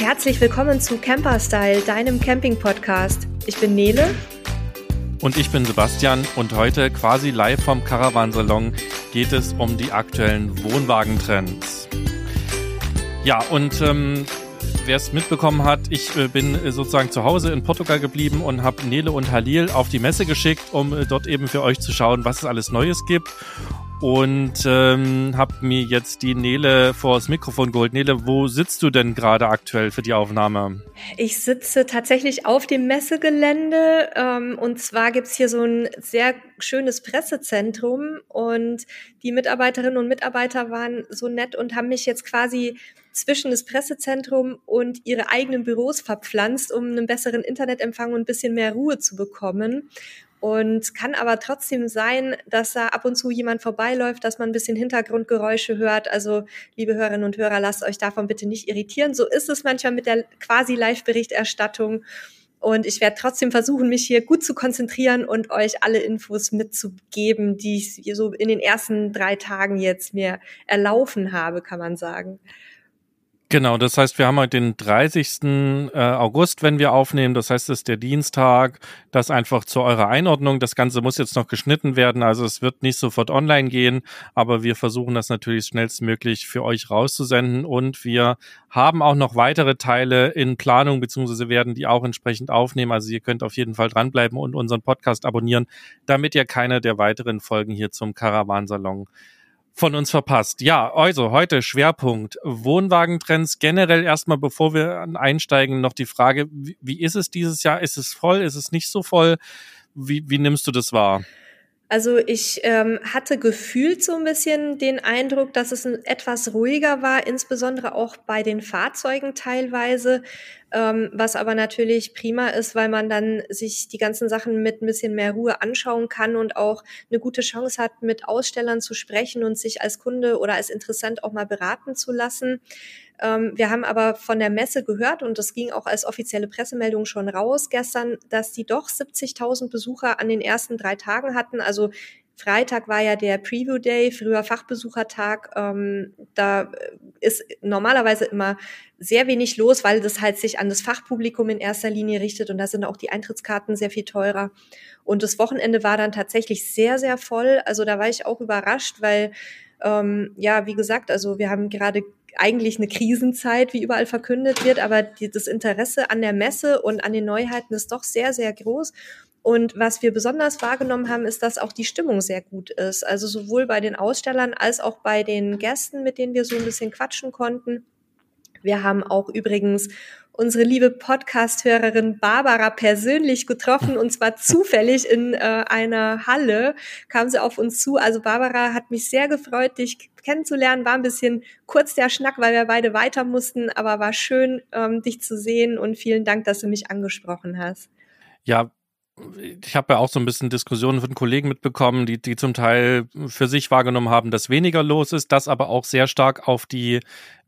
herzlich willkommen zu Camperstyle, deinem Camping-Podcast. Ich bin Nele. Und ich bin Sebastian und heute quasi live vom Caravansalon geht es um die aktuellen Wohnwagentrends. Ja, und ähm, wer es mitbekommen hat, ich äh, bin äh, sozusagen zu Hause in Portugal geblieben und habe Nele und Halil auf die Messe geschickt, um äh, dort eben für euch zu schauen, was es alles Neues gibt und ähm, habe mir jetzt die Nele vor das Mikrofon geholt. Nele, wo sitzt du denn gerade aktuell für die Aufnahme? Ich sitze tatsächlich auf dem Messegelände ähm, und zwar gibt's hier so ein sehr schönes Pressezentrum und die Mitarbeiterinnen und Mitarbeiter waren so nett und haben mich jetzt quasi zwischen das Pressezentrum und ihre eigenen Büros verpflanzt, um einen besseren Internetempfang und ein bisschen mehr Ruhe zu bekommen. Und kann aber trotzdem sein, dass da ab und zu jemand vorbeiläuft, dass man ein bisschen Hintergrundgeräusche hört. Also, liebe Hörerinnen und Hörer, lasst euch davon bitte nicht irritieren. So ist es manchmal mit der quasi Live-Berichterstattung. Und ich werde trotzdem versuchen, mich hier gut zu konzentrieren und euch alle Infos mitzugeben, die ich so in den ersten drei Tagen jetzt mir erlaufen habe, kann man sagen. Genau, das heißt, wir haben heute den 30. Äh, August, wenn wir aufnehmen. Das heißt, es ist der Dienstag. Das einfach zu eurer Einordnung. Das Ganze muss jetzt noch geschnitten werden. Also es wird nicht sofort online gehen, aber wir versuchen das natürlich schnellstmöglich für euch rauszusenden. Und wir haben auch noch weitere Teile in Planung, beziehungsweise werden die auch entsprechend aufnehmen. Also ihr könnt auf jeden Fall dranbleiben und unseren Podcast abonnieren, damit ihr keine der weiteren Folgen hier zum Caravansalon von uns verpasst. Ja, also heute Schwerpunkt Wohnwagentrends. Generell erstmal, bevor wir einsteigen, noch die Frage, wie, wie ist es dieses Jahr? Ist es voll? Ist es nicht so voll? Wie, wie nimmst du das wahr? Also ich ähm, hatte gefühlt so ein bisschen den Eindruck, dass es etwas ruhiger war, insbesondere auch bei den Fahrzeugen teilweise, ähm, was aber natürlich prima ist, weil man dann sich die ganzen Sachen mit ein bisschen mehr Ruhe anschauen kann und auch eine gute Chance hat, mit Ausstellern zu sprechen und sich als Kunde oder als Interessent auch mal beraten zu lassen. Ähm, wir haben aber von der Messe gehört, und das ging auch als offizielle Pressemeldung schon raus gestern, dass die doch 70.000 Besucher an den ersten drei Tagen hatten. Also Freitag war ja der Preview Day, früher Fachbesuchertag. Ähm, da ist normalerweise immer sehr wenig los, weil das halt sich an das Fachpublikum in erster Linie richtet und da sind auch die Eintrittskarten sehr viel teurer. Und das Wochenende war dann tatsächlich sehr, sehr voll. Also da war ich auch überrascht, weil ähm, ja, wie gesagt, also wir haben gerade eigentlich eine Krisenzeit, wie überall verkündet wird, aber die, das Interesse an der Messe und an den Neuheiten ist doch sehr, sehr groß. Und was wir besonders wahrgenommen haben, ist, dass auch die Stimmung sehr gut ist. Also sowohl bei den Ausstellern als auch bei den Gästen, mit denen wir so ein bisschen quatschen konnten. Wir haben auch übrigens unsere liebe Podcast-Hörerin Barbara persönlich getroffen und zwar zufällig in äh, einer Halle kam sie auf uns zu. Also Barbara hat mich sehr gefreut, dich kennenzulernen. War ein bisschen kurz der Schnack, weil wir beide weiter mussten, aber war schön, ähm, dich zu sehen und vielen Dank, dass du mich angesprochen hast. Ja, ich habe ja auch so ein bisschen Diskussionen von Kollegen mitbekommen, die, die zum Teil für sich wahrgenommen haben, dass weniger los ist, das aber auch sehr stark auf die,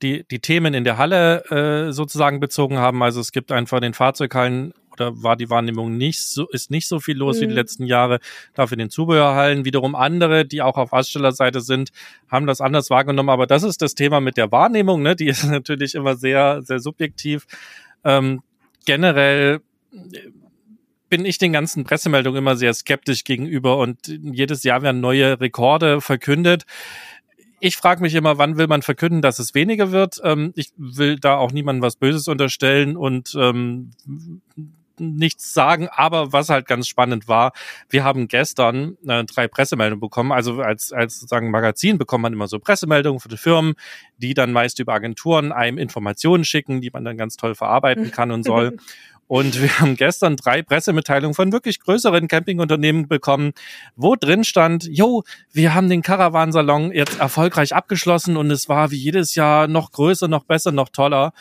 die, die Themen in der Halle äh, sozusagen bezogen haben. Also es gibt einfach in den Fahrzeughallen oder war die Wahrnehmung nicht so, ist nicht so viel los mhm. wie die mhm. letzten Jahre. Dafür in den Zubehörhallen wiederum andere, die auch auf Ausstellerseite sind, haben das anders wahrgenommen. Aber das ist das Thema mit der Wahrnehmung, ne? Die ist natürlich immer sehr, sehr subjektiv. Ähm, generell bin ich den ganzen Pressemeldungen immer sehr skeptisch gegenüber und jedes Jahr werden neue Rekorde verkündet. Ich frage mich immer, wann will man verkünden, dass es weniger wird? Ähm, ich will da auch niemandem was Böses unterstellen und ähm, nichts sagen, aber was halt ganz spannend war, wir haben gestern äh, drei Pressemeldungen bekommen. Also als, als sozusagen Magazin bekommt man immer so Pressemeldungen für die Firmen, die dann meist über Agenturen einem Informationen schicken, die man dann ganz toll verarbeiten kann und soll. Und wir haben gestern drei Pressemitteilungen von wirklich größeren Campingunternehmen bekommen, wo drin stand, jo, wir haben den Caravansalon jetzt erfolgreich abgeschlossen und es war wie jedes Jahr noch größer, noch besser, noch toller.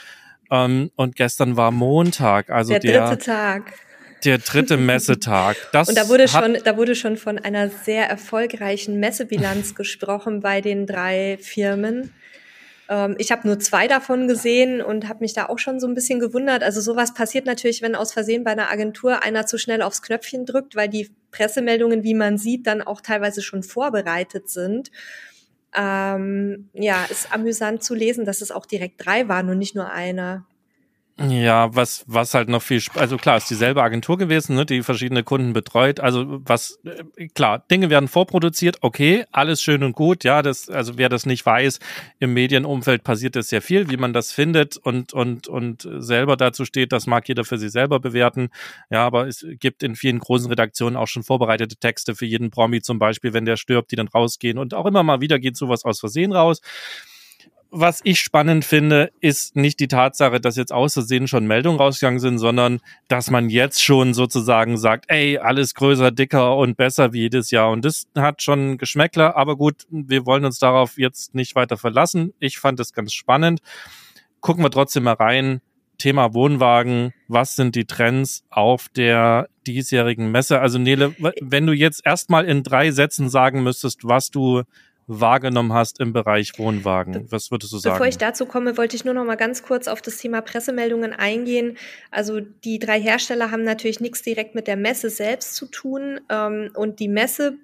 Ähm, und gestern war Montag, also der dritte Tag. Der dritte Messetag. Das und da wurde schon, da wurde schon von einer sehr erfolgreichen Messebilanz gesprochen bei den drei Firmen. Ähm, ich habe nur zwei davon gesehen und habe mich da auch schon so ein bisschen gewundert. Also sowas passiert natürlich, wenn aus Versehen bei einer Agentur einer zu schnell aufs Knöpfchen drückt, weil die Pressemeldungen, wie man sieht, dann auch teilweise schon vorbereitet sind. Ähm, ja, ist amüsant zu lesen, dass es auch direkt drei waren und nicht nur einer. Ja, was, was halt noch viel, also klar, ist dieselbe Agentur gewesen, ne, die verschiedene Kunden betreut. Also was, äh, klar, Dinge werden vorproduziert, okay, alles schön und gut, ja, das, also wer das nicht weiß, im Medienumfeld passiert das sehr viel, wie man das findet und, und, und selber dazu steht, das mag jeder für sich selber bewerten. Ja, aber es gibt in vielen großen Redaktionen auch schon vorbereitete Texte für jeden Promi zum Beispiel, wenn der stirbt, die dann rausgehen und auch immer mal wieder geht sowas aus Versehen raus was ich spannend finde, ist nicht die Tatsache, dass jetzt außersehen schon Meldungen rausgegangen sind, sondern dass man jetzt schon sozusagen sagt, ey, alles größer, dicker und besser wie jedes Jahr. Und das hat schon Geschmäckler, aber gut, wir wollen uns darauf jetzt nicht weiter verlassen. Ich fand es ganz spannend. Gucken wir trotzdem mal rein. Thema Wohnwagen, was sind die Trends auf der diesjährigen Messe? Also Nele, wenn du jetzt erstmal in drei Sätzen sagen müsstest, was du wahrgenommen hast im Bereich Wohnwagen. Was würdest du sagen? Bevor ich dazu komme, wollte ich nur noch mal ganz kurz auf das Thema Pressemeldungen eingehen. Also die drei Hersteller haben natürlich nichts direkt mit der Messe selbst zu tun. Ähm, und die Messe,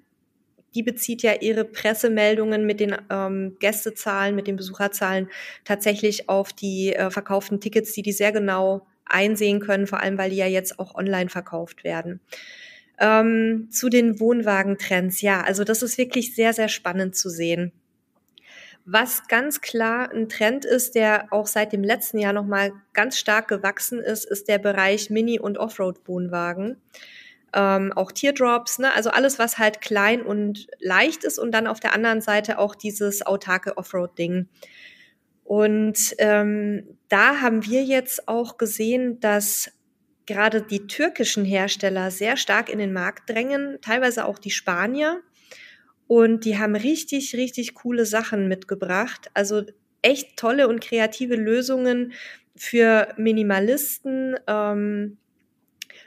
die bezieht ja ihre Pressemeldungen mit den ähm, Gästezahlen, mit den Besucherzahlen tatsächlich auf die äh, verkauften Tickets, die die sehr genau einsehen können, vor allem weil die ja jetzt auch online verkauft werden. Ähm, zu den Wohnwagentrends, ja, also das ist wirklich sehr, sehr spannend zu sehen. Was ganz klar ein Trend ist, der auch seit dem letzten Jahr nochmal ganz stark gewachsen ist, ist der Bereich Mini- und Offroad-Wohnwagen. Ähm, auch Teardrops, ne? also alles, was halt klein und leicht ist und dann auf der anderen Seite auch dieses autarke Offroad-Ding. Und ähm, da haben wir jetzt auch gesehen, dass gerade die türkischen Hersteller sehr stark in den Markt drängen, teilweise auch die Spanier. Und die haben richtig, richtig coole Sachen mitgebracht. Also echt tolle und kreative Lösungen für Minimalisten, ähm,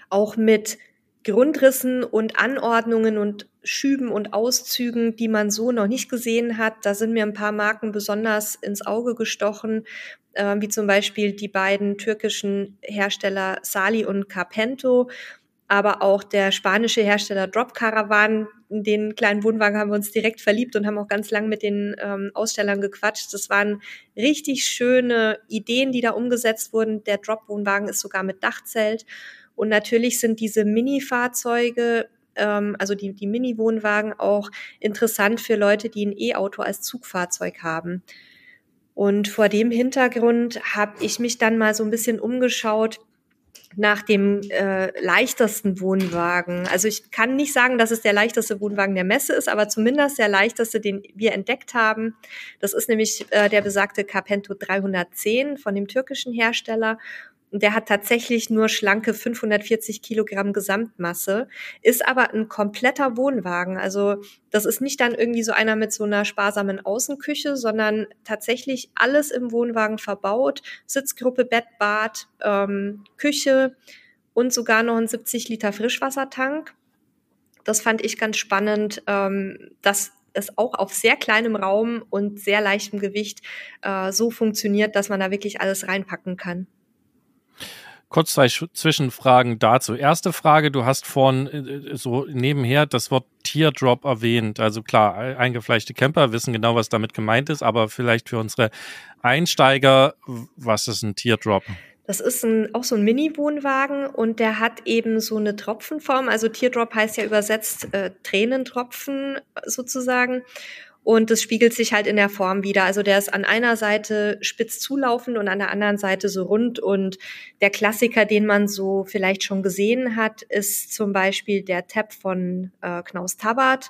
auch mit Grundrissen und Anordnungen und Schüben und Auszügen, die man so noch nicht gesehen hat. Da sind mir ein paar Marken besonders ins Auge gestochen, äh, wie zum Beispiel die beiden türkischen Hersteller Sali und Carpento, aber auch der spanische Hersteller Drop Caravan. In den kleinen Wohnwagen haben wir uns direkt verliebt und haben auch ganz lang mit den ähm, Ausstellern gequatscht. Das waren richtig schöne Ideen, die da umgesetzt wurden. Der Drop-Wohnwagen ist sogar mit Dachzelt. Und natürlich sind diese Mini-Fahrzeuge ähm, also die, die Mini-Wohnwagen auch interessant für Leute, die ein E-Auto als Zugfahrzeug haben. Und vor dem Hintergrund habe ich mich dann mal so ein bisschen umgeschaut nach dem äh, leichtesten Wohnwagen. Also ich kann nicht sagen, dass es der leichteste Wohnwagen der Messe ist, aber zumindest der leichteste, den wir entdeckt haben. Das ist nämlich äh, der besagte Carpento 310 von dem türkischen Hersteller. Und der hat tatsächlich nur schlanke 540 Kilogramm Gesamtmasse, ist aber ein kompletter Wohnwagen. Also das ist nicht dann irgendwie so einer mit so einer sparsamen Außenküche, sondern tatsächlich alles im Wohnwagen verbaut. Sitzgruppe, Bett, Bad, ähm, Küche und sogar noch ein 70 Liter Frischwassertank. Das fand ich ganz spannend, ähm, dass es auch auf sehr kleinem Raum und sehr leichtem Gewicht äh, so funktioniert, dass man da wirklich alles reinpacken kann. Kurz zwei Zwischenfragen dazu. Erste Frage, du hast vorhin äh, so nebenher das Wort Teardrop erwähnt. Also klar, eingefleischte Camper wissen genau, was damit gemeint ist, aber vielleicht für unsere Einsteiger, was ist ein Teardrop? Das ist ein, auch so ein Mini-Wohnwagen und der hat eben so eine Tropfenform. Also Teardrop heißt ja übersetzt äh, Tränentropfen sozusagen. Und das spiegelt sich halt in der Form wieder. Also der ist an einer Seite spitz zulaufend und an der anderen Seite so rund. Und der Klassiker, den man so vielleicht schon gesehen hat, ist zum Beispiel der Tab von äh, Knaus Tabat.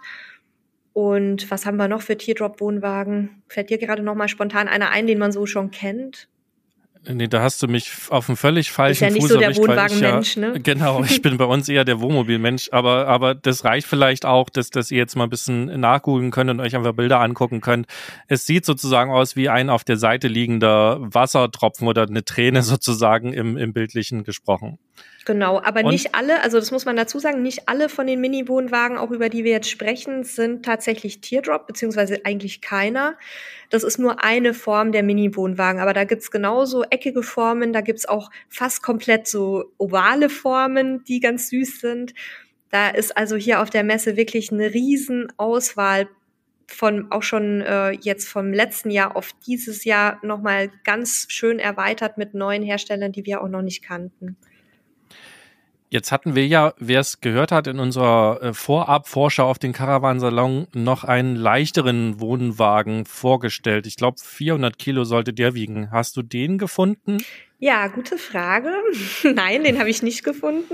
Und was haben wir noch für Teardrop-Wohnwagen? Fällt dir gerade noch mal spontan einer ein, den man so schon kennt? Nee, da hast du mich auf einem völlig falschen Fuß Ist ja nicht so der Wohnwagenmensch, ja, ne? Genau, ich bin bei uns eher der Wohnmobilmensch, aber, aber das reicht vielleicht auch, dass, dass ihr jetzt mal ein bisschen nachgoogeln könnt und euch einfach Bilder angucken könnt. Es sieht sozusagen aus wie ein auf der Seite liegender Wassertropfen oder eine Träne sozusagen im, im Bildlichen gesprochen. Genau, aber und? nicht alle, also das muss man dazu sagen, nicht alle von den Mini-Wohnwagen, auch über die wir jetzt sprechen, sind tatsächlich Teardrop, beziehungsweise eigentlich keiner. Das ist nur eine Form der Mini-Wohnwagen, aber da gibt's genauso eckige Formen, da gibt's auch fast komplett so ovale Formen, die ganz süß sind. Da ist also hier auf der Messe wirklich eine riesen Auswahl von auch schon äh, jetzt vom letzten Jahr auf dieses Jahr nochmal ganz schön erweitert mit neuen Herstellern, die wir auch noch nicht kannten. Jetzt hatten wir ja, wer es gehört hat, in unserer äh, Vorab-Vorschau auf den Caravansalon noch einen leichteren Wohnwagen vorgestellt. Ich glaube, 400 Kilo sollte der wiegen. Hast du den gefunden? Ja, gute Frage. Nein, den habe ich nicht gefunden.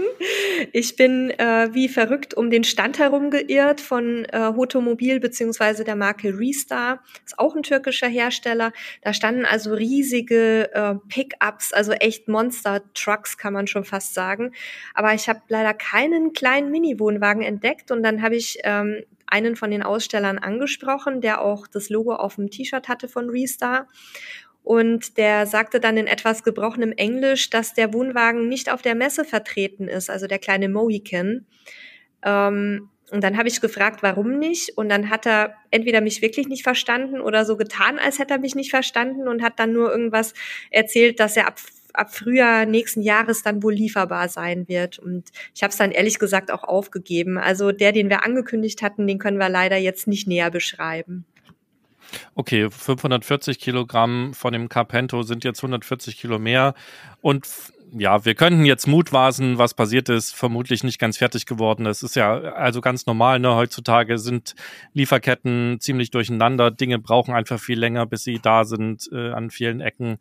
Ich bin äh, wie verrückt um den Stand herum geirrt von äh, Hotomobil beziehungsweise der Marke Restar. Ist auch ein türkischer Hersteller. Da standen also riesige äh, Pickups, also echt Monster-Trucks kann man schon fast sagen. Aber ich habe leider keinen kleinen Mini-Wohnwagen entdeckt und dann habe ich ähm, einen von den Ausstellern angesprochen, der auch das Logo auf dem T-Shirt hatte von Restar. Und der sagte dann in etwas gebrochenem Englisch, dass der Wohnwagen nicht auf der Messe vertreten ist, also der kleine Mohican. Ähm, und dann habe ich gefragt, warum nicht? Und dann hat er entweder mich wirklich nicht verstanden oder so getan, als hätte er mich nicht verstanden und hat dann nur irgendwas erzählt, dass er ab, ab Frühjahr nächsten Jahres dann wohl lieferbar sein wird. Und ich habe es dann ehrlich gesagt auch aufgegeben. Also der, den wir angekündigt hatten, den können wir leider jetzt nicht näher beschreiben. Okay, 540 Kilogramm von dem Carpento sind jetzt 140 Kilo mehr. Und ja, wir könnten jetzt mutmaßen, was passiert ist, vermutlich nicht ganz fertig geworden. Das ist ja also ganz normal. Ne? Heutzutage sind Lieferketten ziemlich durcheinander. Dinge brauchen einfach viel länger, bis sie da sind. Äh, an vielen Ecken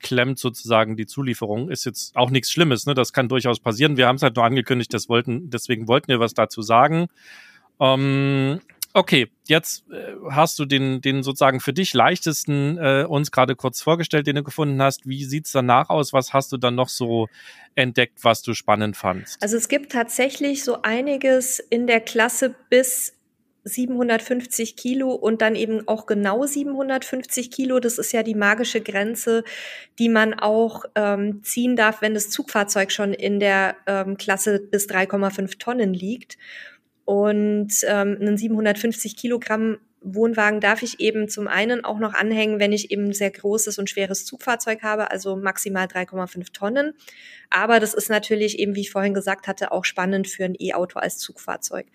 klemmt sozusagen die Zulieferung. Ist jetzt auch nichts Schlimmes. Ne? Das kann durchaus passieren. Wir haben es halt nur angekündigt, das wollten, deswegen wollten wir was dazu sagen. Ähm, Okay, jetzt äh, hast du den, den sozusagen für dich leichtesten äh, uns gerade kurz vorgestellt, den du gefunden hast. Wie sieht's danach aus? Was hast du dann noch so entdeckt, was du spannend fandst? Also es gibt tatsächlich so einiges in der Klasse bis 750 Kilo und dann eben auch genau 750 Kilo. Das ist ja die magische Grenze, die man auch ähm, ziehen darf, wenn das Zugfahrzeug schon in der ähm, Klasse bis 3,5 Tonnen liegt. Und ähm, einen 750 Kilogramm Wohnwagen darf ich eben zum einen auch noch anhängen, wenn ich eben sehr großes und schweres Zugfahrzeug habe, also maximal 3,5 Tonnen. Aber das ist natürlich eben, wie ich vorhin gesagt hatte, auch spannend für ein E-Auto als Zugfahrzeug.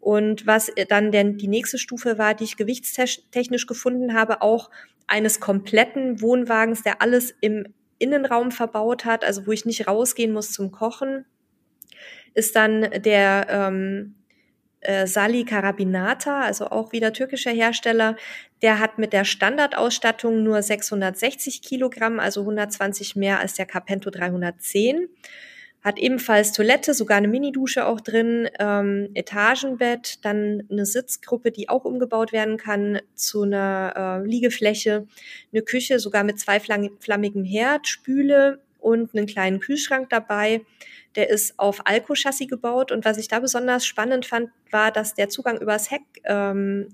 Und was dann denn die nächste Stufe war, die ich gewichtstechnisch gefunden habe, auch eines kompletten Wohnwagens, der alles im Innenraum verbaut hat, also wo ich nicht rausgehen muss zum Kochen, ist dann der ähm, äh, Sali Carabinata, also auch wieder türkischer Hersteller, der hat mit der Standardausstattung nur 660 Kilogramm, also 120 mehr als der Carpento 310. Hat ebenfalls Toilette, sogar eine Minidusche auch drin, ähm, Etagenbett, dann eine Sitzgruppe, die auch umgebaut werden kann zu einer äh, Liegefläche, eine Küche, sogar mit zwei flammigem Herd, Spüle und einen kleinen Kühlschrank dabei. Der ist auf Alco-Chassis gebaut und was ich da besonders spannend fand, war, dass der Zugang übers Heck ähm,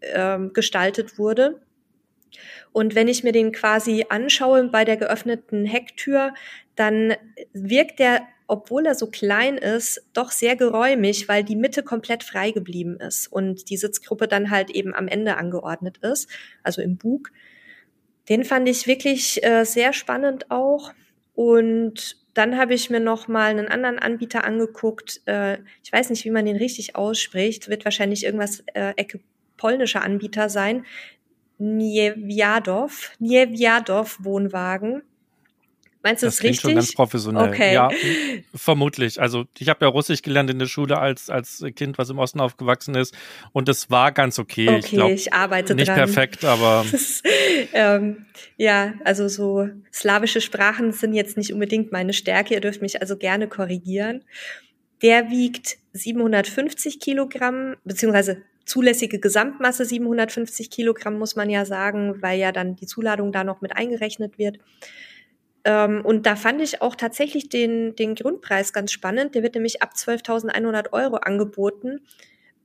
äh, gestaltet wurde. Und wenn ich mir den quasi anschaue bei der geöffneten Hecktür, dann wirkt der, obwohl er so klein ist, doch sehr geräumig, weil die Mitte komplett frei geblieben ist und die Sitzgruppe dann halt eben am Ende angeordnet ist, also im Bug. Den fand ich wirklich äh, sehr spannend auch. Und dann habe ich mir noch mal einen anderen Anbieter angeguckt. Äh, ich weiß nicht, wie man den richtig ausspricht. Wird wahrscheinlich irgendwas äh, Ecke polnischer Anbieter sein. Niewiadow, Niewiadow Wohnwagen. Meinst du das, das richtig? schon ganz professionell. Okay. Ja, vermutlich. Also ich habe ja Russisch gelernt in der Schule als als Kind, was im Osten aufgewachsen ist, und es war ganz okay. Okay, ich, glaub, ich arbeite nicht dran. perfekt, aber ist, ähm, ja, also so slawische Sprachen sind jetzt nicht unbedingt meine Stärke. Ihr dürft mich also gerne korrigieren. Der wiegt 750 Kilogramm beziehungsweise zulässige Gesamtmasse 750 Kilogramm muss man ja sagen, weil ja dann die Zuladung da noch mit eingerechnet wird. Ähm, und da fand ich auch tatsächlich den, den Grundpreis ganz spannend. Der wird nämlich ab 12.100 Euro angeboten,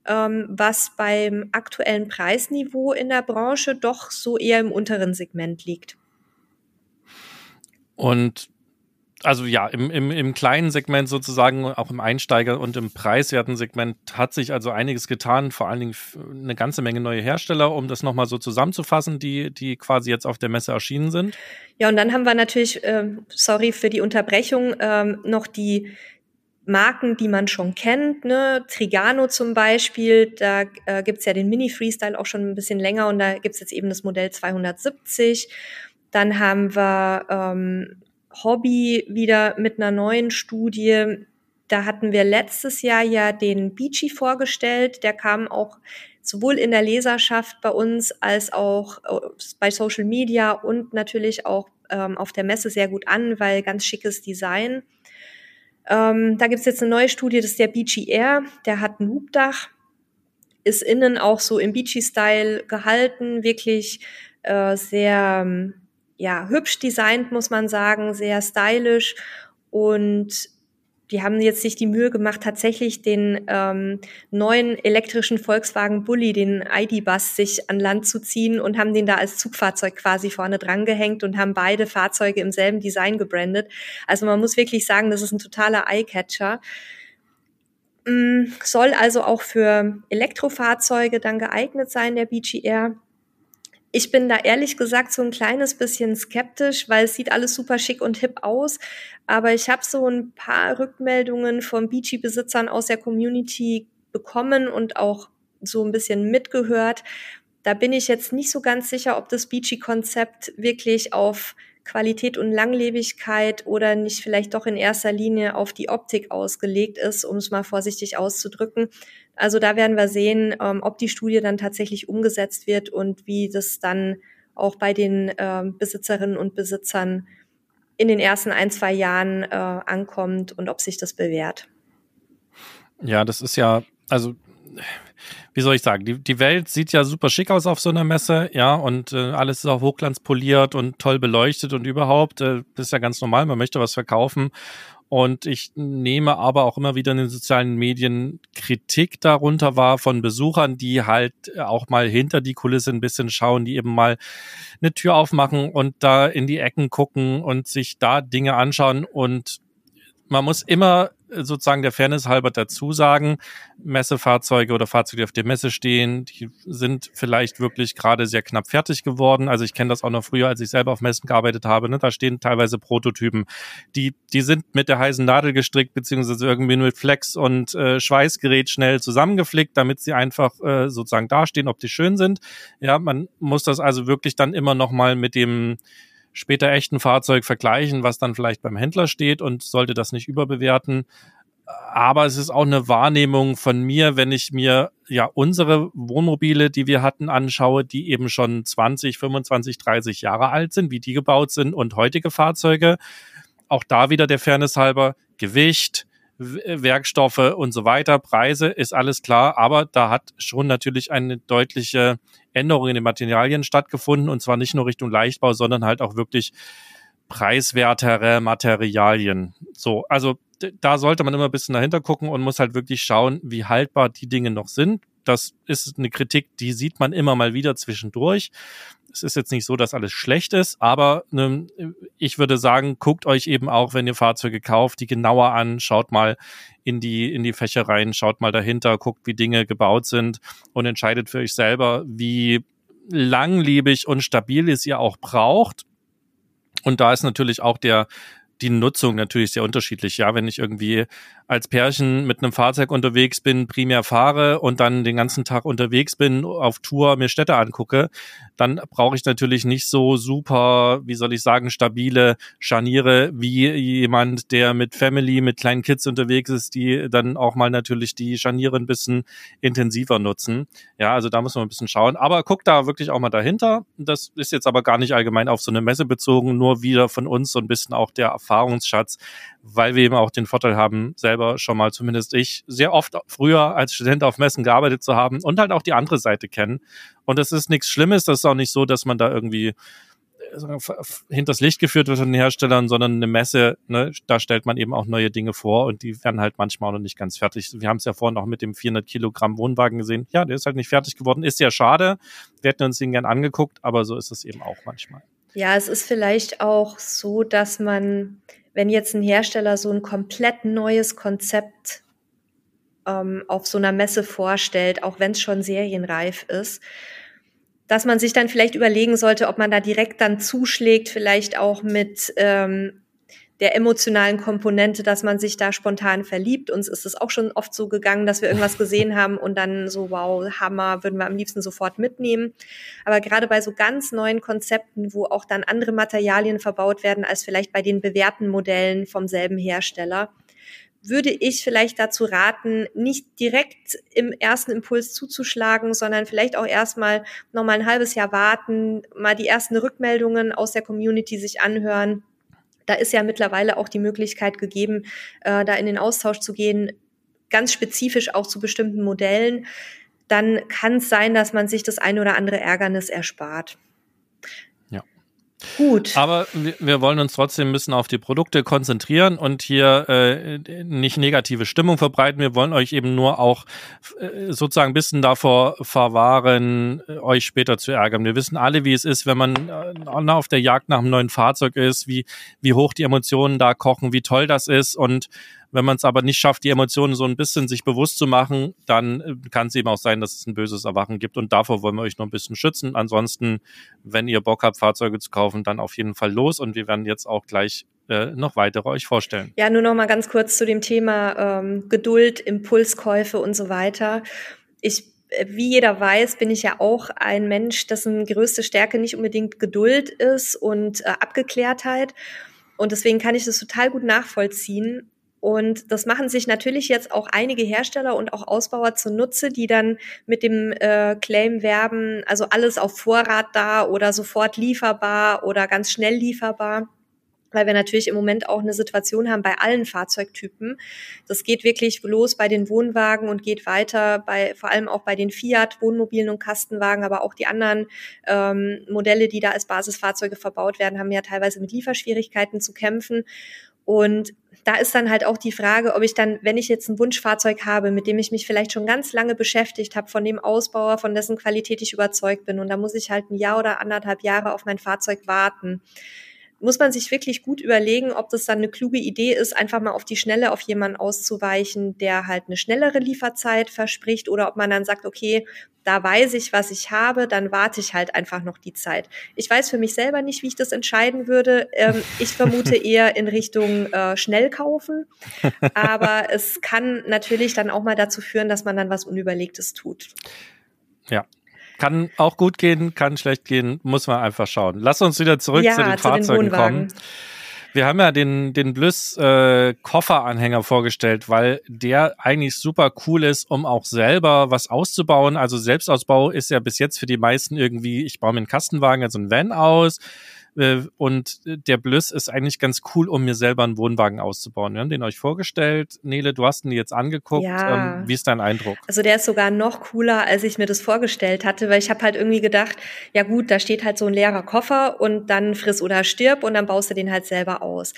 ähm, was beim aktuellen Preisniveau in der Branche doch so eher im unteren Segment liegt. Und also ja, im, im, im kleinen Segment sozusagen, auch im Einsteiger- und im preiswerten Segment hat sich also einiges getan, vor allen Dingen eine ganze Menge neue Hersteller, um das nochmal so zusammenzufassen, die, die quasi jetzt auf der Messe erschienen sind. Ja, und dann haben wir natürlich, äh, sorry für die Unterbrechung, ähm, noch die Marken, die man schon kennt, ne? Trigano zum Beispiel, da äh, gibt's ja den Mini-Freestyle auch schon ein bisschen länger und da gibt's jetzt eben das Modell 270. Dann haben wir ähm, Hobby wieder mit einer neuen Studie. Da hatten wir letztes Jahr ja den Beachy vorgestellt. Der kam auch sowohl in der Leserschaft bei uns als auch äh, bei Social Media und natürlich auch ähm, auf der Messe sehr gut an, weil ganz schickes Design. Ähm, da gibt's jetzt eine neue Studie, das ist der Beachy Air. Der hat ein Hubdach, ist innen auch so im Beachy-Style gehalten, wirklich äh, sehr ja, hübsch designt, muss man sagen, sehr stylisch und die haben jetzt sich die Mühe gemacht, tatsächlich den ähm, neuen elektrischen Volkswagen Bulli, den ID-Bus, sich an Land zu ziehen und haben den da als Zugfahrzeug quasi vorne dran gehängt und haben beide Fahrzeuge im selben Design gebrandet. Also man muss wirklich sagen, das ist ein totaler Eyecatcher. Mm, soll also auch für Elektrofahrzeuge dann geeignet sein, der BGR. Ich bin da ehrlich gesagt so ein kleines bisschen skeptisch, weil es sieht alles super schick und hip aus. Aber ich habe so ein paar Rückmeldungen von Beachy-Besitzern aus der Community bekommen und auch so ein bisschen mitgehört. Da bin ich jetzt nicht so ganz sicher, ob das Beachy-Konzept wirklich auf Qualität und Langlebigkeit oder nicht vielleicht doch in erster Linie auf die Optik ausgelegt ist, um es mal vorsichtig auszudrücken. Also da werden wir sehen, ähm, ob die Studie dann tatsächlich umgesetzt wird und wie das dann auch bei den ähm, Besitzerinnen und Besitzern in den ersten ein, zwei Jahren äh, ankommt und ob sich das bewährt. Ja, das ist ja, also wie soll ich sagen, die, die Welt sieht ja super schick aus auf so einer Messe, ja, und äh, alles ist auch hochglanzpoliert und toll beleuchtet und überhaupt, äh, das ist ja ganz normal, man möchte was verkaufen. Und ich nehme aber auch immer wieder in den sozialen Medien Kritik darunter wahr von Besuchern, die halt auch mal hinter die Kulisse ein bisschen schauen, die eben mal eine Tür aufmachen und da in die Ecken gucken und sich da Dinge anschauen. Und man muss immer sozusagen der Fairness halber dazu sagen, Messefahrzeuge oder Fahrzeuge, die auf der Messe stehen, die sind vielleicht wirklich gerade sehr knapp fertig geworden. Also ich kenne das auch noch früher, als ich selber auf Messen gearbeitet habe. Ne? Da stehen teilweise Prototypen, die, die sind mit der heißen Nadel gestrickt, beziehungsweise irgendwie mit Flex und äh, Schweißgerät schnell zusammengeflickt, damit sie einfach äh, sozusagen dastehen, ob die schön sind. Ja, man muss das also wirklich dann immer noch mal mit dem später echten Fahrzeug vergleichen, was dann vielleicht beim Händler steht und sollte das nicht überbewerten. Aber es ist auch eine Wahrnehmung von mir, wenn ich mir ja unsere Wohnmobile, die wir hatten, anschaue, die eben schon 20, 25, 30 Jahre alt sind, wie die gebaut sind und heutige Fahrzeuge. Auch da wieder der Fairness halber Gewicht, Werkstoffe und so weiter, Preise ist alles klar, aber da hat schon natürlich eine deutliche Änderung in den Materialien stattgefunden und zwar nicht nur Richtung Leichtbau, sondern halt auch wirklich preiswertere Materialien. So, also da sollte man immer ein bisschen dahinter gucken und muss halt wirklich schauen, wie haltbar die Dinge noch sind. Das ist eine Kritik, die sieht man immer mal wieder zwischendurch. Es ist jetzt nicht so, dass alles schlecht ist, aber ne, ich würde sagen, guckt euch eben auch, wenn ihr Fahrzeuge kauft, die genauer an, schaut mal in die, in die Fächer rein, schaut mal dahinter, guckt, wie Dinge gebaut sind und entscheidet für euch selber, wie langlebig und stabil es ihr auch braucht. Und da ist natürlich auch der die Nutzung natürlich sehr unterschiedlich. Ja, wenn ich irgendwie als Pärchen mit einem Fahrzeug unterwegs bin, primär fahre und dann den ganzen Tag unterwegs bin, auf Tour mir Städte angucke, dann brauche ich natürlich nicht so super, wie soll ich sagen, stabile Scharniere wie jemand, der mit Family, mit kleinen Kids unterwegs ist, die dann auch mal natürlich die Scharniere ein bisschen intensiver nutzen. Ja, also da muss man ein bisschen schauen. Aber guck da wirklich auch mal dahinter. Das ist jetzt aber gar nicht allgemein auf so eine Messe bezogen, nur wieder von uns so ein bisschen auch der Erfahrungsschatz, weil wir eben auch den Vorteil haben, selber schon mal, zumindest ich, sehr oft früher als Student auf Messen gearbeitet zu haben und halt auch die andere Seite kennen. Und das ist nichts Schlimmes, das ist auch nicht so, dass man da irgendwie äh, hinters Licht geführt wird von den Herstellern, sondern eine Messe, ne, da stellt man eben auch neue Dinge vor und die werden halt manchmal auch noch nicht ganz fertig. Wir haben es ja vorhin auch mit dem 400 Kilogramm Wohnwagen gesehen. Ja, der ist halt nicht fertig geworden. Ist ja schade. Wir hätten uns den gern angeguckt, aber so ist es eben auch manchmal. Ja, es ist vielleicht auch so, dass man wenn jetzt ein Hersteller so ein komplett neues Konzept ähm, auf so einer Messe vorstellt, auch wenn es schon serienreif ist, dass man sich dann vielleicht überlegen sollte, ob man da direkt dann zuschlägt, vielleicht auch mit ähm, der emotionalen Komponente, dass man sich da spontan verliebt. Uns ist es auch schon oft so gegangen, dass wir irgendwas gesehen haben und dann so, wow, Hammer, würden wir am liebsten sofort mitnehmen. Aber gerade bei so ganz neuen Konzepten, wo auch dann andere Materialien verbaut werden als vielleicht bei den bewährten Modellen vom selben Hersteller, würde ich vielleicht dazu raten, nicht direkt im ersten Impuls zuzuschlagen, sondern vielleicht auch erstmal noch mal ein halbes Jahr warten, mal die ersten Rückmeldungen aus der Community sich anhören. Da ist ja mittlerweile auch die Möglichkeit gegeben, äh, da in den Austausch zu gehen, ganz spezifisch auch zu bestimmten Modellen. Dann kann es sein, dass man sich das ein oder andere Ärgernis erspart. Gut. Aber wir, wollen uns trotzdem ein bisschen auf die Produkte konzentrieren und hier äh, nicht negative Stimmung verbreiten. Wir wollen euch eben nur auch äh, sozusagen ein bisschen davor verwahren, äh, euch später zu ärgern. Wir wissen alle, wie es ist, wenn man äh, auf der Jagd nach einem neuen Fahrzeug ist, wie, wie hoch die Emotionen da kochen, wie toll das ist und wenn man es aber nicht schafft, die Emotionen so ein bisschen sich bewusst zu machen, dann äh, kann es eben auch sein, dass es ein böses Erwachen gibt. Und davor wollen wir euch noch ein bisschen schützen. Ansonsten, wenn ihr Bock habt, Fahrzeuge zu kaufen, dann auf jeden Fall los. Und wir werden jetzt auch gleich äh, noch weitere euch vorstellen. Ja, nur noch mal ganz kurz zu dem Thema ähm, Geduld, Impulskäufe und so weiter. Ich äh, wie jeder weiß, bin ich ja auch ein Mensch, dessen größte Stärke nicht unbedingt Geduld ist und äh, Abgeklärtheit. Und deswegen kann ich das total gut nachvollziehen. Und das machen sich natürlich jetzt auch einige Hersteller und auch Ausbauer zunutze, die dann mit dem äh, Claim werben, also alles auf Vorrat da oder sofort lieferbar oder ganz schnell lieferbar weil wir natürlich im Moment auch eine Situation haben bei allen Fahrzeugtypen. Das geht wirklich los bei den Wohnwagen und geht weiter bei vor allem auch bei den Fiat Wohnmobilen und Kastenwagen, aber auch die anderen ähm, Modelle, die da als Basisfahrzeuge verbaut werden, haben ja teilweise mit Lieferschwierigkeiten zu kämpfen. Und da ist dann halt auch die Frage, ob ich dann, wenn ich jetzt ein Wunschfahrzeug habe, mit dem ich mich vielleicht schon ganz lange beschäftigt habe, von dem Ausbauer, von dessen Qualität ich überzeugt bin, und da muss ich halt ein Jahr oder anderthalb Jahre auf mein Fahrzeug warten, muss man sich wirklich gut überlegen, ob das dann eine kluge Idee ist, einfach mal auf die Schnelle auf jemanden auszuweichen, der halt eine schnellere Lieferzeit verspricht oder ob man dann sagt, okay, da weiß ich, was ich habe, dann warte ich halt einfach noch die Zeit. Ich weiß für mich selber nicht, wie ich das entscheiden würde. Ähm, ich vermute eher in Richtung äh, schnell kaufen, aber es kann natürlich dann auch mal dazu führen, dass man dann was Unüberlegtes tut. Ja, kann auch gut gehen, kann schlecht gehen, muss man einfach schauen. Lass uns wieder zurück ja, zu den zu Fahrzeugen den kommen. Wir haben ja den, den Bliss äh, Kofferanhänger vorgestellt, weil der eigentlich super cool ist, um auch selber was auszubauen. Also Selbstausbau ist ja bis jetzt für die meisten irgendwie, ich baue mir einen Kastenwagen, also einen Van aus, und der Bliss ist eigentlich ganz cool, um mir selber einen Wohnwagen auszubauen. Wir haben den euch vorgestellt. Nele, du hast ihn jetzt angeguckt. Ja. Ähm, wie ist dein Eindruck? Also der ist sogar noch cooler, als ich mir das vorgestellt hatte, weil ich habe halt irgendwie gedacht, ja gut, da steht halt so ein leerer Koffer und dann friss oder stirb und dann baust du den halt selber aus.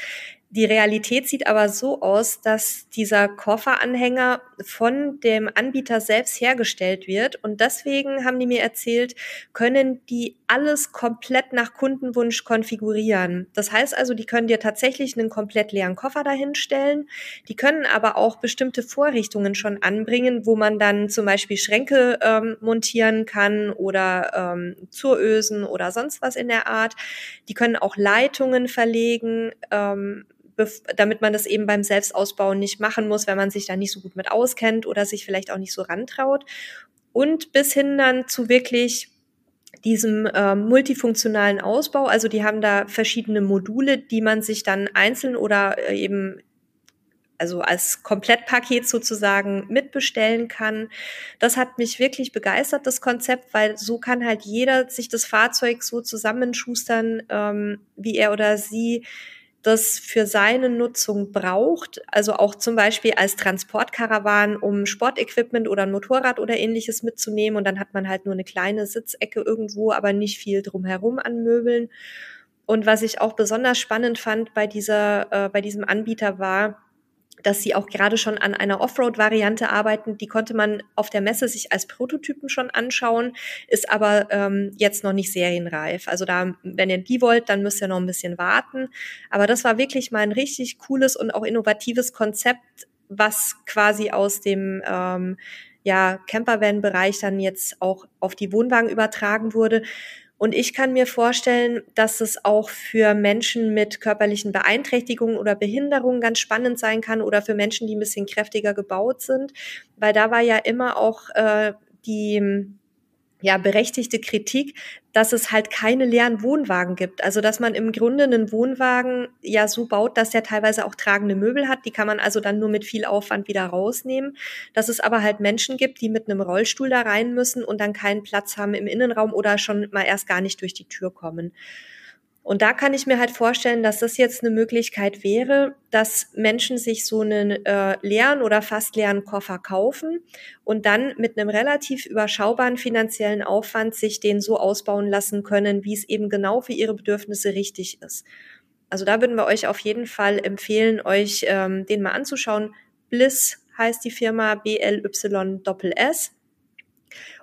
Die Realität sieht aber so aus, dass dieser Kofferanhänger von dem Anbieter selbst hergestellt wird. Und deswegen haben die mir erzählt, können die alles komplett nach Kundenwunsch konfigurieren. Das heißt also, die können dir tatsächlich einen komplett leeren Koffer dahinstellen. Die können aber auch bestimmte Vorrichtungen schon anbringen, wo man dann zum Beispiel Schränke ähm, montieren kann oder ähm, Zurösen oder sonst was in der Art. Die können auch Leitungen verlegen. Ähm, damit man das eben beim Selbstausbauen nicht machen muss, wenn man sich da nicht so gut mit auskennt oder sich vielleicht auch nicht so rantraut. Und bis hin dann zu wirklich diesem äh, multifunktionalen Ausbau. Also die haben da verschiedene Module, die man sich dann einzeln oder äh, eben also als Komplettpaket sozusagen mitbestellen kann. Das hat mich wirklich begeistert, das Konzept, weil so kann halt jeder sich das Fahrzeug so zusammenschustern, ähm, wie er oder sie das für seine Nutzung braucht, also auch zum Beispiel als Transportkarawan, um Sportequipment oder ein Motorrad oder ähnliches mitzunehmen. Und dann hat man halt nur eine kleine Sitzecke irgendwo, aber nicht viel drumherum an Möbeln. Und was ich auch besonders spannend fand bei dieser, äh, bei diesem Anbieter war, dass sie auch gerade schon an einer Offroad-Variante arbeiten. Die konnte man auf der Messe sich als Prototypen schon anschauen, ist aber ähm, jetzt noch nicht serienreif. Also da, wenn ihr die wollt, dann müsst ihr noch ein bisschen warten. Aber das war wirklich mal ein richtig cooles und auch innovatives Konzept, was quasi aus dem ähm, ja, Campervan-Bereich dann jetzt auch auf die Wohnwagen übertragen wurde. Und ich kann mir vorstellen, dass es auch für Menschen mit körperlichen Beeinträchtigungen oder Behinderungen ganz spannend sein kann oder für Menschen, die ein bisschen kräftiger gebaut sind, weil da war ja immer auch äh, die ja, berechtigte Kritik, dass es halt keine leeren Wohnwagen gibt. Also, dass man im Grunde einen Wohnwagen ja so baut, dass der teilweise auch tragende Möbel hat. Die kann man also dann nur mit viel Aufwand wieder rausnehmen. Dass es aber halt Menschen gibt, die mit einem Rollstuhl da rein müssen und dann keinen Platz haben im Innenraum oder schon mal erst gar nicht durch die Tür kommen. Und da kann ich mir halt vorstellen, dass das jetzt eine Möglichkeit wäre, dass Menschen sich so einen äh, leeren oder fast leeren Koffer kaufen und dann mit einem relativ überschaubaren finanziellen Aufwand sich den so ausbauen lassen können, wie es eben genau für ihre Bedürfnisse richtig ist. Also da würden wir euch auf jeden Fall empfehlen, euch ähm, den mal anzuschauen. Bliss heißt die Firma B-L-Y-S.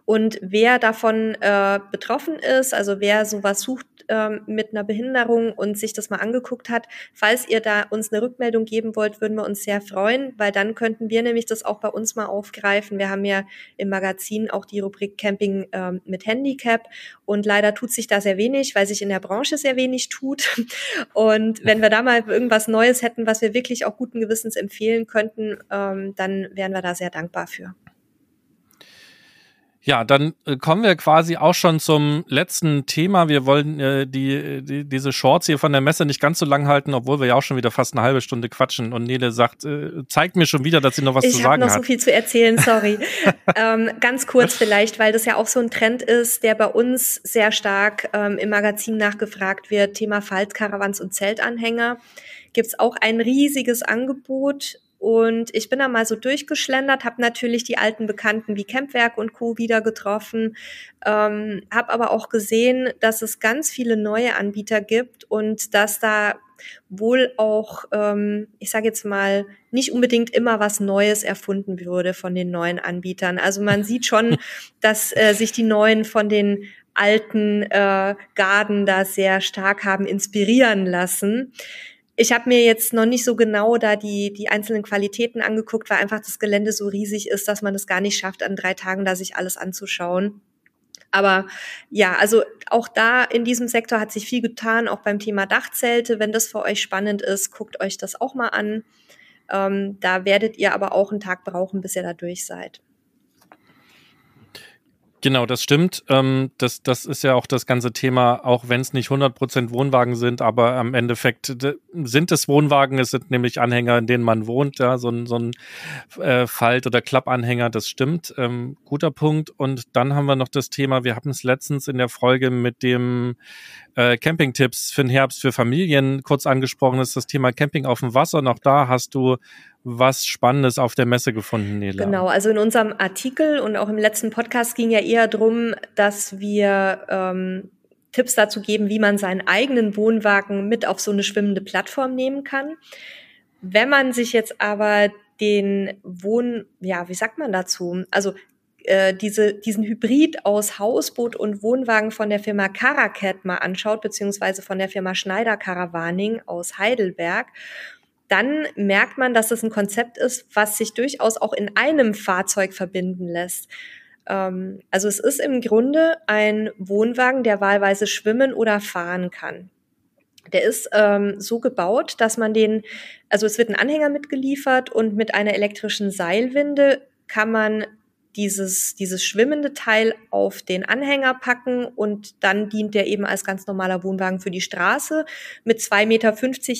Und wer davon äh, betroffen ist, also wer sowas sucht ähm, mit einer Behinderung und sich das mal angeguckt hat, falls ihr da uns eine Rückmeldung geben wollt, würden wir uns sehr freuen, weil dann könnten wir nämlich das auch bei uns mal aufgreifen. Wir haben ja im Magazin auch die Rubrik Camping ähm, mit Handicap und leider tut sich da sehr wenig, weil sich in der Branche sehr wenig tut. Und wenn wir da mal irgendwas Neues hätten, was wir wirklich auch guten Gewissens empfehlen könnten, ähm, dann wären wir da sehr dankbar für. Ja, dann äh, kommen wir quasi auch schon zum letzten Thema. Wir wollen äh, die, die, diese Shorts hier von der Messe nicht ganz so lang halten, obwohl wir ja auch schon wieder fast eine halbe Stunde quatschen. Und Nele sagt, äh, zeigt mir schon wieder, dass sie noch was ich zu sagen hat. Ich habe noch so viel zu erzählen, sorry. ähm, ganz kurz vielleicht, weil das ja auch so ein Trend ist, der bei uns sehr stark ähm, im Magazin nachgefragt wird. Thema Faltkarawans und Zeltanhänger. Gibt's auch ein riesiges Angebot und ich bin da mal so durchgeschlendert, habe natürlich die alten Bekannten wie Campwerk und Co. wieder getroffen, ähm, habe aber auch gesehen, dass es ganz viele neue Anbieter gibt und dass da wohl auch, ähm, ich sage jetzt mal, nicht unbedingt immer was Neues erfunden würde von den neuen Anbietern. Also man sieht schon, dass äh, sich die neuen von den alten äh, Garden da sehr stark haben inspirieren lassen ich habe mir jetzt noch nicht so genau da die, die einzelnen Qualitäten angeguckt, weil einfach das Gelände so riesig ist, dass man es gar nicht schafft, an drei Tagen da sich alles anzuschauen. Aber ja, also auch da in diesem Sektor hat sich viel getan, auch beim Thema Dachzelte. Wenn das für euch spannend ist, guckt euch das auch mal an. Ähm, da werdet ihr aber auch einen Tag brauchen, bis ihr da durch seid. Genau, das stimmt. Ähm, das, das ist ja auch das ganze Thema, auch wenn es nicht 100% Wohnwagen sind, aber am Endeffekt sind es Wohnwagen, es sind nämlich Anhänger, in denen man wohnt, ja, so ein, so ein äh, Falt- oder Klappanhänger, das stimmt. Ähm, guter Punkt. Und dann haben wir noch das Thema, wir hatten es letztens in der Folge mit dem äh, Campingtipps für den Herbst für Familien kurz angesprochen, ist das Thema Camping auf dem Wasser. Noch da hast du was Spannendes auf der Messe gefunden, Nela? Genau, also in unserem Artikel und auch im letzten Podcast ging ja eher drum, dass wir ähm, Tipps dazu geben, wie man seinen eigenen Wohnwagen mit auf so eine schwimmende Plattform nehmen kann. Wenn man sich jetzt aber den Wohn, ja, wie sagt man dazu? Also äh, diese, diesen Hybrid aus Hausboot und Wohnwagen von der Firma Caracat mal anschaut, beziehungsweise von der Firma Schneider Caravaning aus Heidelberg dann merkt man, dass es ein Konzept ist, was sich durchaus auch in einem Fahrzeug verbinden lässt. Ähm, also es ist im Grunde ein Wohnwagen, der wahlweise schwimmen oder fahren kann. Der ist ähm, so gebaut, dass man den, also es wird ein Anhänger mitgeliefert und mit einer elektrischen Seilwinde kann man dieses, dieses schwimmende Teil auf den Anhänger packen und dann dient der eben als ganz normaler Wohnwagen für die Straße. Mit 2,50 Meter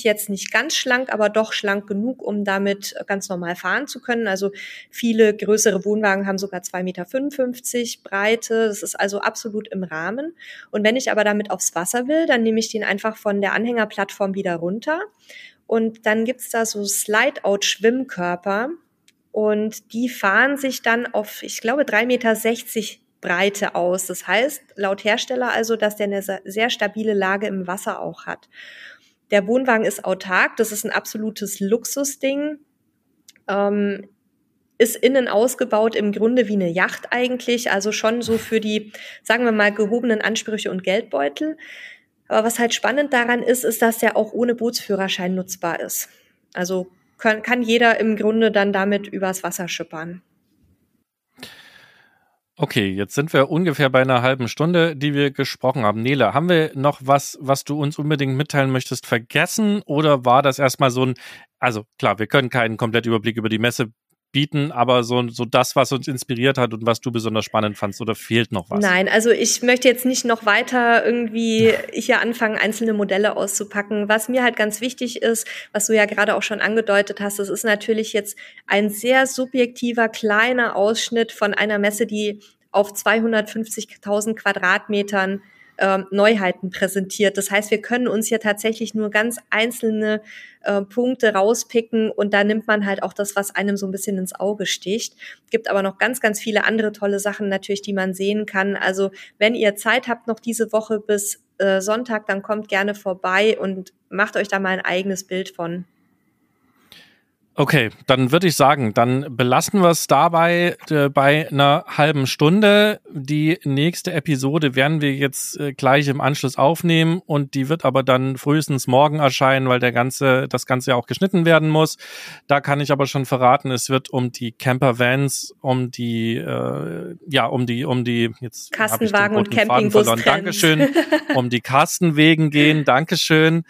jetzt nicht ganz schlank, aber doch schlank genug, um damit ganz normal fahren zu können. Also viele größere Wohnwagen haben sogar 2,55 Meter Breite. Das ist also absolut im Rahmen. Und wenn ich aber damit aufs Wasser will, dann nehme ich den einfach von der Anhängerplattform wieder runter. Und dann gibt's da so Slide-Out-Schwimmkörper, und die fahren sich dann auf, ich glaube, 3,60 Meter Breite aus. Das heißt, laut Hersteller also, dass der eine sehr stabile Lage im Wasser auch hat. Der Wohnwagen ist autark, das ist ein absolutes Luxusding. Ähm, ist innen ausgebaut im Grunde wie eine Yacht eigentlich, also schon so für die, sagen wir mal, gehobenen Ansprüche und Geldbeutel. Aber was halt spannend daran ist, ist, dass der auch ohne Bootsführerschein nutzbar ist. Also kann, kann jeder im Grunde dann damit übers Wasser schippern. Okay, jetzt sind wir ungefähr bei einer halben Stunde, die wir gesprochen haben. Nele, haben wir noch was, was du uns unbedingt mitteilen möchtest, vergessen? Oder war das erstmal so ein, also klar, wir können keinen kompletten Überblick über die Messe bieten, aber so, so das, was uns inspiriert hat und was du besonders spannend fandst, oder fehlt noch was? Nein, also ich möchte jetzt nicht noch weiter irgendwie hier anfangen, einzelne Modelle auszupacken. Was mir halt ganz wichtig ist, was du ja gerade auch schon angedeutet hast, das ist natürlich jetzt ein sehr subjektiver, kleiner Ausschnitt von einer Messe, die auf 250.000 Quadratmetern äh, Neuheiten präsentiert. Das heißt, wir können uns hier tatsächlich nur ganz einzelne äh, Punkte rauspicken und da nimmt man halt auch das, was einem so ein bisschen ins Auge sticht. Gibt aber noch ganz, ganz viele andere tolle Sachen natürlich, die man sehen kann. Also wenn ihr Zeit habt noch diese Woche bis äh, Sonntag, dann kommt gerne vorbei und macht euch da mal ein eigenes Bild von. Okay, dann würde ich sagen, dann belassen wir es dabei äh, bei einer halben Stunde. Die nächste Episode werden wir jetzt äh, gleich im Anschluss aufnehmen und die wird aber dann frühestens morgen erscheinen, weil der ganze, das Ganze ja auch geschnitten werden muss. Da kann ich aber schon verraten, es wird um die Camper Vans, um die, äh, ja, um die, um die, jetzt Kastenwagen und Campingbus. Dankeschön. um die Kastenwegen gehen. Dankeschön.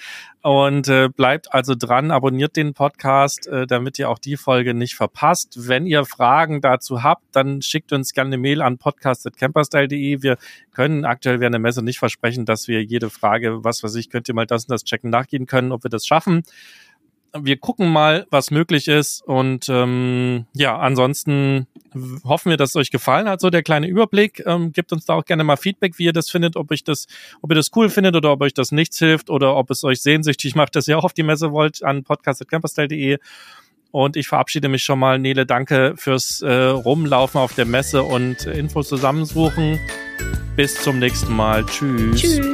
Und äh, bleibt also dran, abonniert den Podcast, äh, damit ihr auch die Folge nicht verpasst. Wenn ihr Fragen dazu habt, dann schickt uns gerne eine Mail an podcast.camperstyle.de. Wir können aktuell während der Messe nicht versprechen, dass wir jede Frage, was weiß ich, könnt ihr mal das und das checken, nachgehen können, ob wir das schaffen wir gucken mal, was möglich ist. Und ähm, ja, ansonsten hoffen wir, dass es euch gefallen hat, so der kleine Überblick. Ähm, gebt uns da auch gerne mal Feedback, wie ihr das findet, ob ich das, ob ihr das cool findet oder ob euch das nichts hilft oder ob es euch sehnsüchtig macht, dass ihr auch auf die Messe wollt an podcast.camperstyle.de. Und ich verabschiede mich schon mal. Nele, danke fürs äh, Rumlaufen auf der Messe und Infos zusammensuchen. Bis zum nächsten Mal. Tschüss. Tschüss.